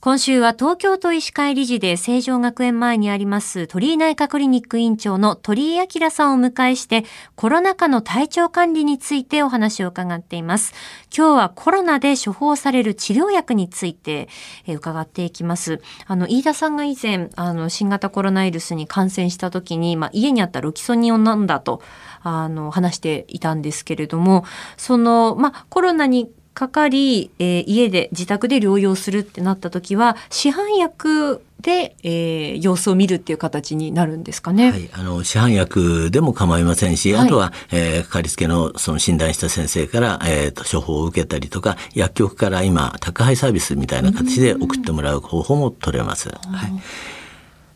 今週は東京都医師会理事で成城学園前にあります鳥居内科クリニック院長の鳥居明さんを迎えしてコロナ禍の体調管理についてお話を伺っています。今日はコロナで処方される治療薬について伺っていきます。あの、飯田さんが以前、あの、新型コロナウイルスに感染した時に、まあ、家にあったロキソニオンを飲んだと、あの、話していたんですけれども、その、まあ、コロナにかかり、えー、家で自宅で療養するってなった時は市販薬で、えー、様子を見るっていう形になるんですかね。はい、あの市販薬でも構いませんし、はい、あとは、えー、かかりつけのその診断した先生から、えーと、処方を受けたりとか薬局から今宅配サービスみたいな形で送ってもらう方法も取れます。はい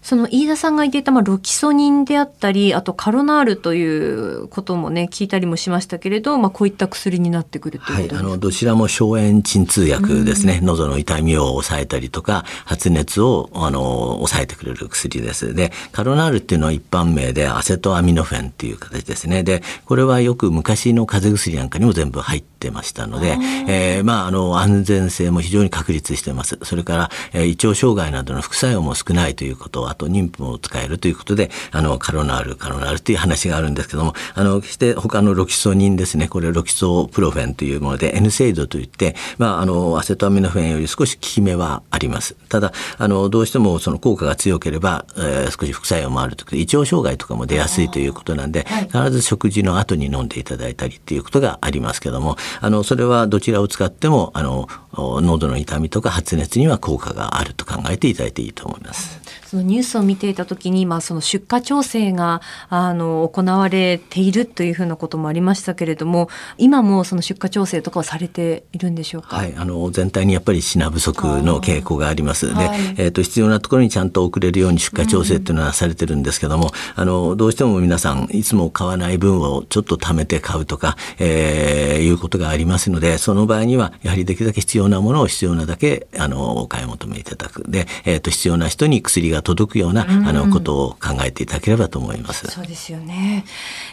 その飯田さんが言っていた、まあ、ロキソニンであったり、あとカロナールということもね、聞いたりもしましたけれど、まあ、こういった薬になってくるということはい、あの、どちらも消炎鎮痛薬ですね。喉の痛みを抑えたりとか、発熱を、あの、抑えてくれる薬です。で、カロナールっていうのは一般名でアセトアミノフェンっていう形ですね。で、これはよく昔の風邪薬なんかにも全部入ってましたので、えー、まあ、あの、安全性も非常に確立してます。それから、えー、胃腸障害などの副作用も少ないということは、あと妊婦も使えるということで、あの、カロナール、カロナールという話があるんですけども、あの、して他のロキソニンですね、これロキソプロフェンというもので、N セイドといって、まあ、あの、アセトアミノフェンより少し効き目はあります。ただ、あの、どうしてもその効果が強ければ、えー、少し副作用もあるということで、胃腸障害とかも出やすいということなんで、必ず食事の後に飲んでいただいたりっていうことがありますけども、あの、それはどちらを使っても、あの、喉の痛みとか発熱には効果があると考えていただいていいと思います。そのニュースを見ていた時に、まあ、その出荷調整があの行われているというふうなこともありましたけれども今もその出荷調整とかはされているんでしょうか、はい、あの全体にやっぱり品不足の傾向があります。で、はい、えーと、必要なところにちゃんと送れるように出荷調整っていうのはされてるんですけども、うん、あのどうしても皆さんいつも買わない分をちょっと貯めて買うとか、えー、いうことがありますのでその場合にはやはりできるだけ必要なものを必要なだけあのお買い求めいただく。で、えーと、必要な人に薬が届くような、うんあのことを考えていただければと思います。そうですよね。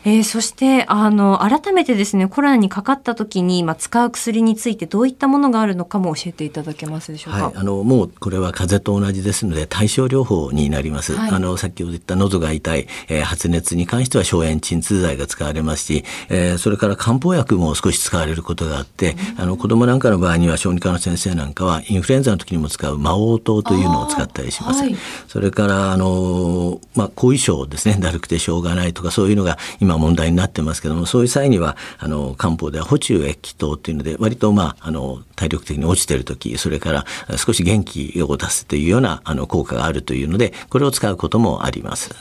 えー、そしてあの改めてですねコロナにかかった時にまあ使う薬についてどういったものがあるのかも教えていただけますでしょうか？はい、あのもうこれは風邪と同じですので対症療法になります。はい、あの先ほど言った喉が痛い、えー、発熱に関しては消炎鎮痛剤が使われますし、えー、それから漢方薬も少し使われることがあって、うん、あの子供なんかの場合には小児科の先生なんかはインフルエンザの時にも使う魔王糖というのを使ったりします。はい、それからあのまあ、後遺症ですね だるくてしょうがないとかそういうのが今問題になってますけどもそういう際にはあの漢方では補中液糖っていうので割と、まあ、あの体力的に落ちてる時それから少し元気を出すというようなあの効果があるというのでこれを使うこともあります。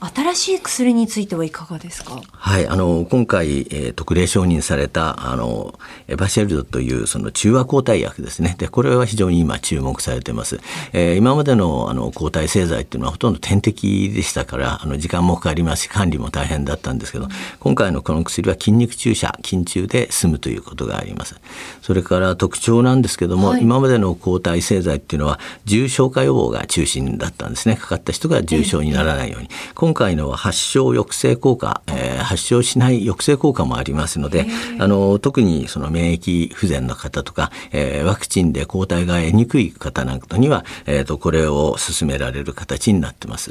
新しい薬についてはいかがですか？はい、あの今回、えー、特例承認されたあのエバシェルドというその中和抗体薬ですね。でこれは非常に今注目されてます。えー、今までのあの抗体製剤っていうのはほとんど点滴でしたからあの時間もかかりますし管理も大変だったんですけど、うん、今回のこの薬は筋肉注射筋注で済むということがあります。それから特徴なんですけども、はい、今までの抗体製剤っていうのは重症化予防が中心だったんですね。かかった人が重症にならないように。今回のは発症抑制効果、えー、発症しない抑制効果もありますので、あの特にその免疫不全の方とか、えー、ワクチンで抗体が得にくい方なんかには、えーと、これを勧められる形になってます。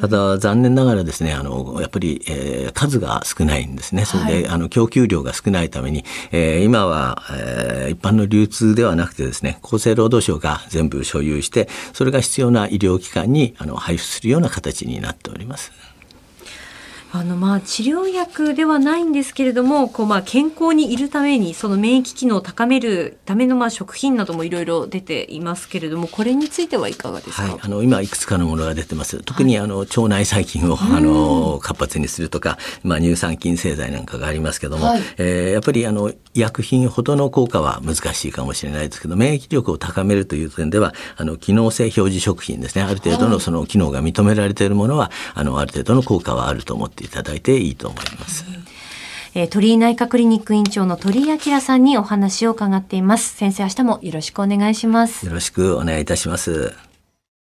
ただ残念ながらですねあのやっぱり、えー、数が少ないんですねそれで、はい、あの供給量が少ないために、えー、今は、えー、一般の流通ではなくてですね厚生労働省が全部所有してそれが必要な医療機関にあの配布するような形になっております。あのまあ治療薬ではないんですけれどもこうまあ健康にいるためにその免疫機能を高めるためのまあ食品などもいろいろ出ていますけれどもこれについてはいかがですか、はい、あの今いくつかのものが出てます。特にあの腸内細菌を、あの活発にするとか、まあ、乳酸菌製剤なんかがありますけども、はい、えー、やっぱりあの医薬品ほどの効果は難しいかもしれないですけど免疫力を高めるという点ではあの機能性表示食品ですね。ある程度のその機能が認められているものはあのある程度の効果はあると思っていただいていいと思います。えー、鳥居内科クリニック院長の鳥居明さんにお話を伺っています。先生、明日もよろしくお願いします。よろしくお願いいたします。